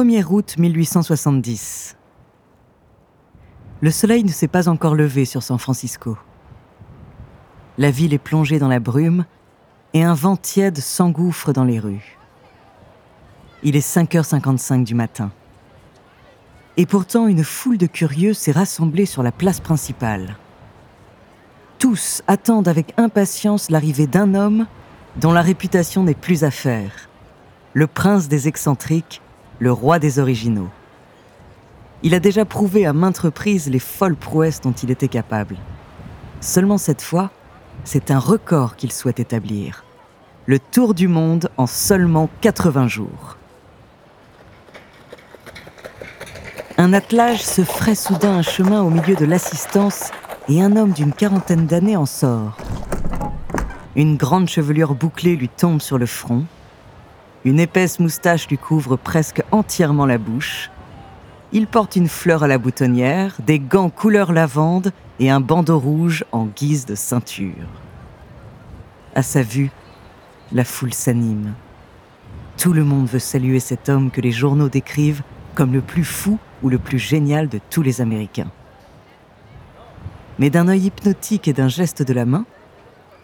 1er août 1870. Le soleil ne s'est pas encore levé sur San Francisco. La ville est plongée dans la brume et un vent tiède s'engouffre dans les rues. Il est 5h55 du matin. Et pourtant, une foule de curieux s'est rassemblée sur la place principale. Tous attendent avec impatience l'arrivée d'un homme dont la réputation n'est plus à faire, le prince des excentriques, le roi des originaux. Il a déjà prouvé à maintes reprises les folles prouesses dont il était capable. Seulement cette fois, c'est un record qu'il souhaite établir. Le tour du monde en seulement 80 jours. Un attelage se ferait soudain un chemin au milieu de l'assistance et un homme d'une quarantaine d'années en sort. Une grande chevelure bouclée lui tombe sur le front. Une épaisse moustache lui couvre presque entièrement la bouche. Il porte une fleur à la boutonnière, des gants couleur lavande et un bandeau rouge en guise de ceinture. À sa vue, la foule s'anime. Tout le monde veut saluer cet homme que les journaux décrivent comme le plus fou ou le plus génial de tous les Américains. Mais d'un œil hypnotique et d'un geste de la main,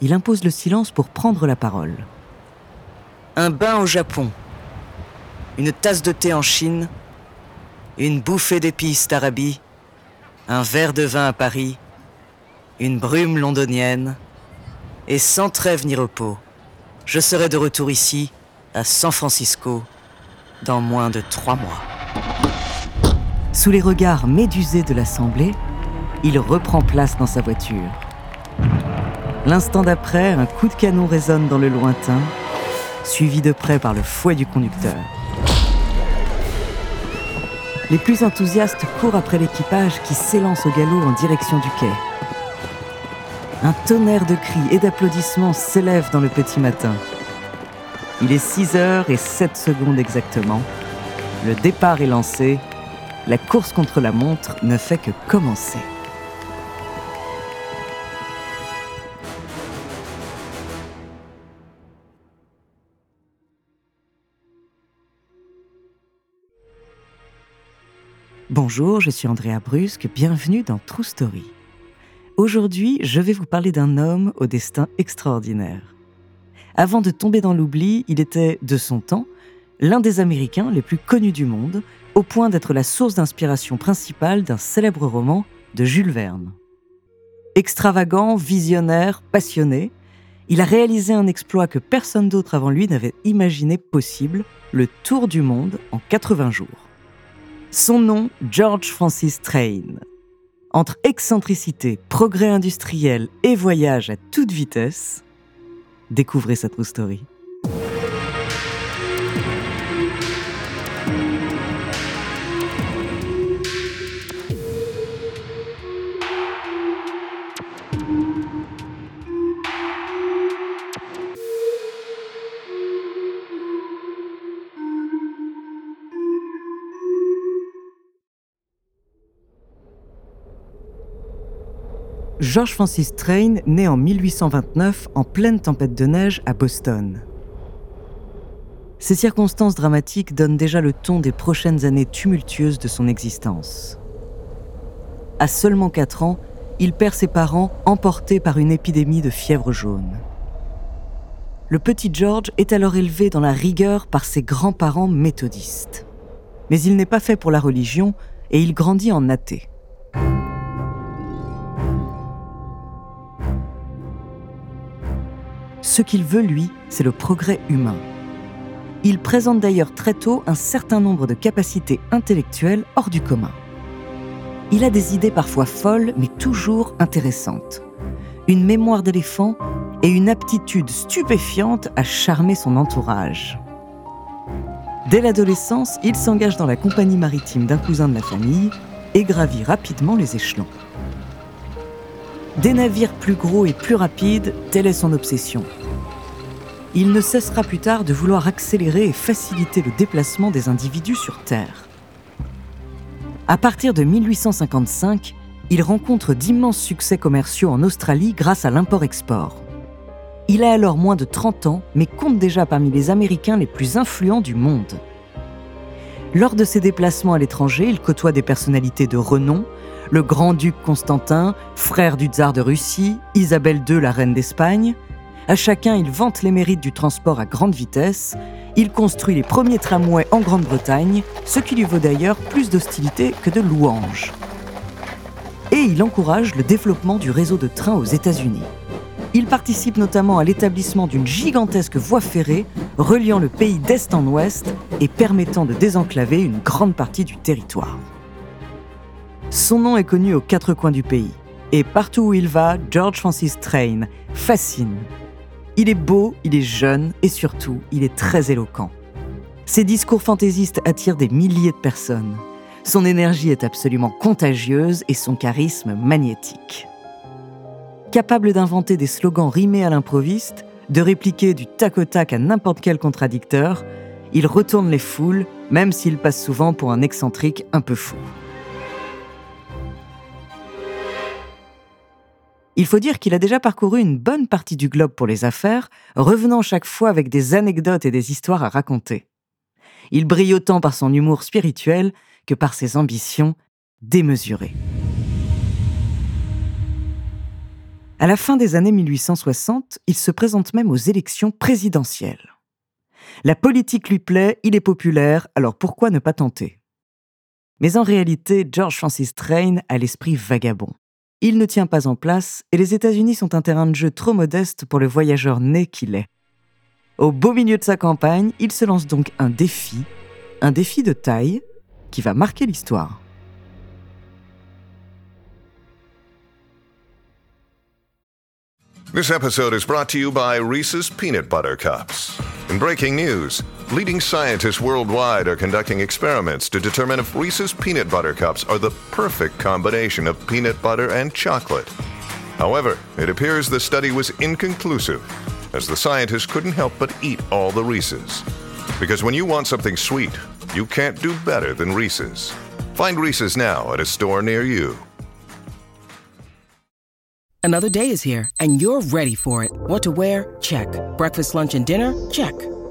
il impose le silence pour prendre la parole. Un bain au Japon, une tasse de thé en Chine, une bouffée d'épices d'Arabie, un verre de vin à Paris, une brume londonienne, et sans trêve ni repos, je serai de retour ici, à San Francisco, dans moins de trois mois. Sous les regards médusés de l'Assemblée, il reprend place dans sa voiture. L'instant d'après, un coup de canon résonne dans le lointain, suivi de près par le fouet du conducteur. Les plus enthousiastes courent après l'équipage qui s'élance au galop en direction du quai. Un tonnerre de cris et d'applaudissements s'élève dans le petit matin. Il est 6 heures et 7 secondes exactement. Le départ est lancé. La course contre la montre ne fait que commencer. Bonjour, je suis Andrea Brusque, bienvenue dans True Story. Aujourd'hui, je vais vous parler d'un homme au destin extraordinaire. Avant de tomber dans l'oubli, il était, de son temps, l'un des Américains les plus connus du monde, au point d'être la source d'inspiration principale d'un célèbre roman de Jules Verne. Extravagant, visionnaire, passionné, il a réalisé un exploit que personne d'autre avant lui n'avait imaginé possible, le tour du monde en 80 jours. Son nom, George Francis Train. Entre excentricité, progrès industriel et voyage à toute vitesse, découvrez sa true story. George Francis Train naît en 1829 en pleine tempête de neige à Boston. Ces circonstances dramatiques donnent déjà le ton des prochaines années tumultueuses de son existence. À seulement 4 ans, il perd ses parents emportés par une épidémie de fièvre jaune. Le petit George est alors élevé dans la rigueur par ses grands-parents méthodistes. Mais il n'est pas fait pour la religion et il grandit en athée. Ce qu'il veut, lui, c'est le progrès humain. Il présente d'ailleurs très tôt un certain nombre de capacités intellectuelles hors du commun. Il a des idées parfois folles, mais toujours intéressantes. Une mémoire d'éléphant et une aptitude stupéfiante à charmer son entourage. Dès l'adolescence, il s'engage dans la compagnie maritime d'un cousin de la famille et gravit rapidement les échelons. Des navires plus gros et plus rapides, telle est son obsession. Il ne cessera plus tard de vouloir accélérer et faciliter le déplacement des individus sur Terre. À partir de 1855, il rencontre d'immenses succès commerciaux en Australie grâce à l'import-export. Il a alors moins de 30 ans, mais compte déjà parmi les Américains les plus influents du monde. Lors de ses déplacements à l'étranger, il côtoie des personnalités de renom, le grand-duc Constantin, frère du tsar de Russie, Isabelle II, la reine d'Espagne. À chacun, il vante les mérites du transport à grande vitesse il construit les premiers tramways en Grande-Bretagne, ce qui lui vaut d'ailleurs plus d'hostilité que de louanges. Et il encourage le développement du réseau de trains aux États-Unis. Il participe notamment à l'établissement d'une gigantesque voie ferrée reliant le pays d'est en ouest et permettant de désenclaver une grande partie du territoire. Son nom est connu aux quatre coins du pays, et partout où il va, George Francis Train fascine il est beau, il est jeune et surtout, il est très éloquent. Ses discours fantaisistes attirent des milliers de personnes. Son énergie est absolument contagieuse et son charisme magnétique. Capable d'inventer des slogans rimés à l'improviste, de répliquer du tac au tac à n'importe quel contradicteur, il retourne les foules, même s'il passe souvent pour un excentrique un peu fou. Il faut dire qu'il a déjà parcouru une bonne partie du globe pour les affaires, revenant chaque fois avec des anecdotes et des histoires à raconter. Il brille autant par son humour spirituel que par ses ambitions démesurées. À la fin des années 1860, il se présente même aux élections présidentielles. La politique lui plaît, il est populaire, alors pourquoi ne pas tenter? Mais en réalité, George Francis Train a l'esprit vagabond. Il ne tient pas en place et les États-Unis sont un terrain de jeu trop modeste pour le voyageur né qu'il est. Au beau milieu de sa campagne, il se lance donc un défi, un défi de taille qui va marquer l'histoire. This episode is brought to you by Reese's Peanut Butter Cups. In breaking news, leading scientists worldwide are conducting experiments to determine if Reese's Peanut Butter Cups are the perfect combination of peanut butter and chocolate. However, it appears the study was inconclusive, as the scientists couldn't help but eat all the Reese's. Because when you want something sweet, you can't do better than Reese's. Find Reese's now at a store near you. Another day is here, and you're ready for it. What to wear? Check. Breakfast, lunch, and dinner? Check.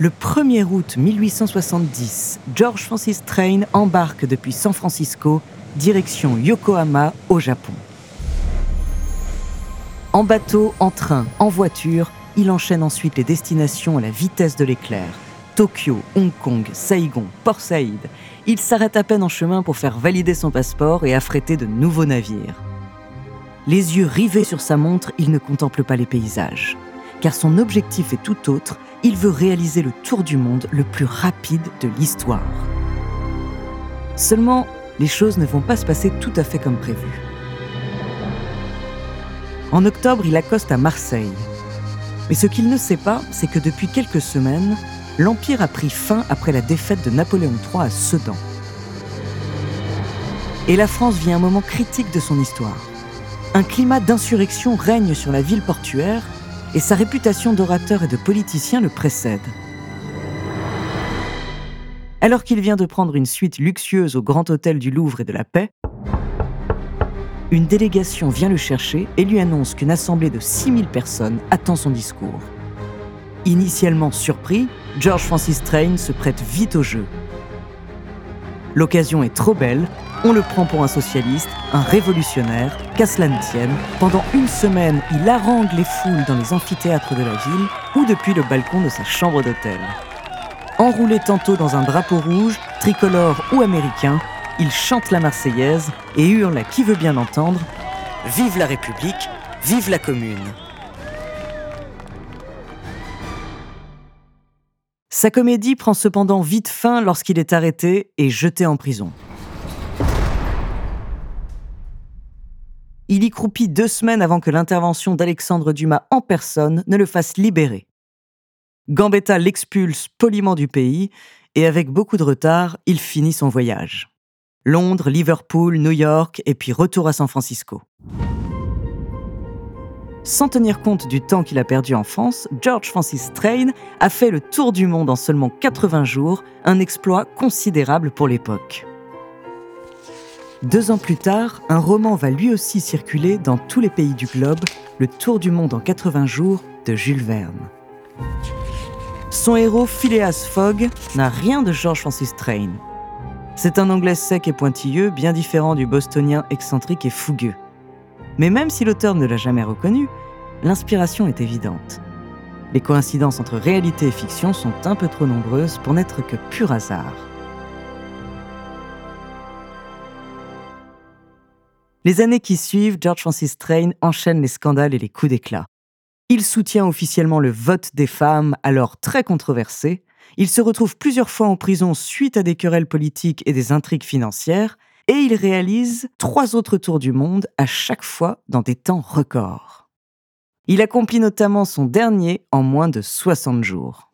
Le 1er août 1870, George Francis Train embarque depuis San Francisco, direction Yokohama, au Japon. En bateau, en train, en voiture, il enchaîne ensuite les destinations à la vitesse de l'éclair. Tokyo, Hong Kong, Saigon, Port Saïd. Il s'arrête à peine en chemin pour faire valider son passeport et affréter de nouveaux navires. Les yeux rivés sur sa montre, il ne contemple pas les paysages. Car son objectif est tout autre, il veut réaliser le tour du monde le plus rapide de l'histoire. Seulement, les choses ne vont pas se passer tout à fait comme prévu. En octobre, il accoste à Marseille. Mais ce qu'il ne sait pas, c'est que depuis quelques semaines, l'Empire a pris fin après la défaite de Napoléon III à Sedan. et la France vit un moment critique de son histoire. Un climat d'insurrection règne sur la ville portuaire et sa réputation d'orateur et de politicien le précède. Alors qu'il vient de prendre une suite luxueuse au Grand Hôtel du Louvre et de la Paix, une délégation vient le chercher et lui annonce qu'une assemblée de 6000 personnes attend son discours. Initialement surpris, George Francis Train se prête vite au jeu. L'occasion est trop belle, on le prend pour un socialiste, un révolutionnaire, qu'à cela ne tienne. Pendant une semaine, il harangue les foules dans les amphithéâtres de la ville ou depuis le balcon de sa chambre d'hôtel. Enroulé tantôt dans un drapeau rouge, tricolore ou américain, il chante la Marseillaise et hurle à qui veut bien entendre Vive la République, vive la Commune. Sa comédie prend cependant vite fin lorsqu'il est arrêté et jeté en prison. Il y croupit deux semaines avant que l'intervention d'Alexandre Dumas en personne ne le fasse libérer. Gambetta l'expulse poliment du pays et avec beaucoup de retard, il finit son voyage. Londres, Liverpool, New York et puis retour à San Francisco. Sans tenir compte du temps qu'il a perdu en France, George Francis Train a fait le tour du monde en seulement 80 jours, un exploit considérable pour l'époque. Deux ans plus tard, un roman va lui aussi circuler dans tous les pays du globe, Le Tour du monde en 80 jours de Jules Verne. Son héros, Phileas Fogg, n'a rien de George Francis Train. C'est un anglais sec et pointilleux, bien différent du bostonien excentrique et fougueux. Mais même si l'auteur ne l'a jamais reconnu, l'inspiration est évidente. Les coïncidences entre réalité et fiction sont un peu trop nombreuses pour n'être que pur hasard. Les années qui suivent, George Francis Train enchaîne les scandales et les coups d'éclat. Il soutient officiellement le vote des femmes, alors très controversé, il se retrouve plusieurs fois en prison suite à des querelles politiques et des intrigues financières, et il réalise trois autres tours du monde, à chaque fois dans des temps records. Il accomplit notamment son dernier en moins de 60 jours.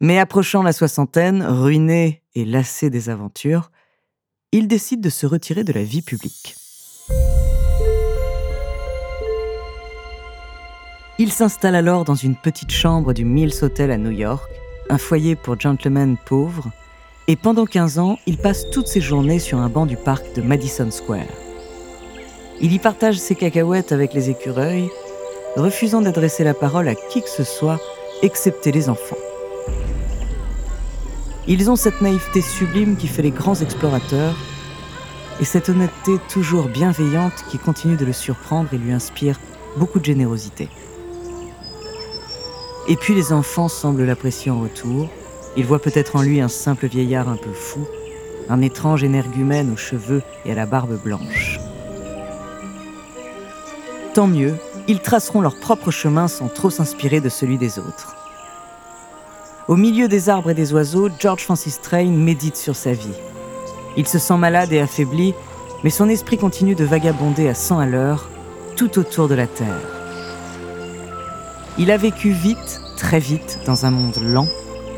Mais approchant la soixantaine, ruiné et lassé des aventures, il décide de se retirer de la vie publique. Il s'installe alors dans une petite chambre du Mills Hotel à New York un foyer pour gentlemen pauvres, et pendant 15 ans, il passe toutes ses journées sur un banc du parc de Madison Square. Il y partage ses cacahuètes avec les écureuils, refusant d'adresser la parole à qui que ce soit, excepté les enfants. Ils ont cette naïveté sublime qui fait les grands explorateurs, et cette honnêteté toujours bienveillante qui continue de le surprendre et lui inspire beaucoup de générosité. Et puis les enfants semblent l'apprécier en retour. Ils voient peut-être en lui un simple vieillard un peu fou, un étrange énergumène aux cheveux et à la barbe blanche. Tant mieux, ils traceront leur propre chemin sans trop s'inspirer de celui des autres. Au milieu des arbres et des oiseaux, George Francis Train médite sur sa vie. Il se sent malade et affaibli, mais son esprit continue de vagabonder à 100 à l'heure tout autour de la Terre. Il a vécu vite, très vite, dans un monde lent,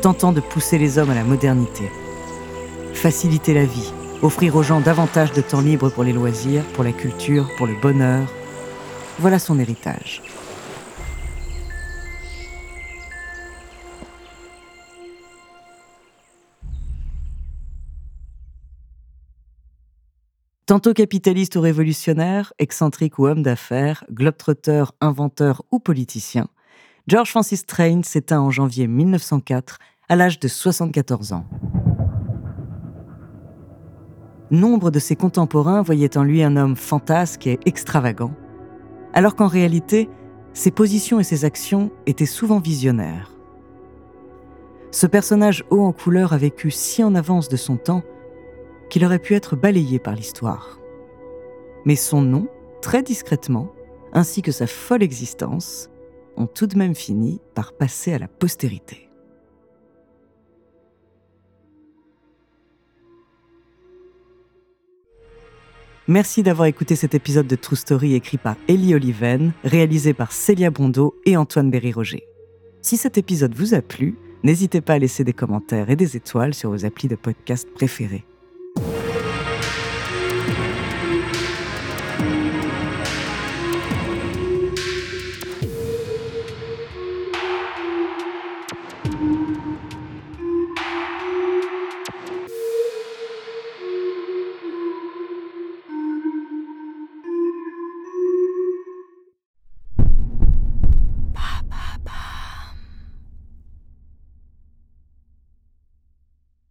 tentant de pousser les hommes à la modernité. Faciliter la vie, offrir aux gens davantage de temps libre pour les loisirs, pour la culture, pour le bonheur. Voilà son héritage. Tantôt capitaliste ou révolutionnaire, excentrique ou homme d'affaires, globetrotter, inventeur ou politicien, George Francis Train s'éteint en janvier 1904 à l'âge de 74 ans. Nombre de ses contemporains voyaient en lui un homme fantasque et extravagant, alors qu'en réalité, ses positions et ses actions étaient souvent visionnaires. Ce personnage haut en couleur a vécu si en avance de son temps qu'il aurait pu être balayé par l'histoire. Mais son nom, très discrètement, ainsi que sa folle existence, ont tout de même fini par passer à la postérité. Merci d'avoir écouté cet épisode de True Story écrit par Ellie Oliven, réalisé par Célia Brondeau et Antoine Berry-Roger. Si cet épisode vous a plu, n'hésitez pas à laisser des commentaires et des étoiles sur vos applis de podcast préférés.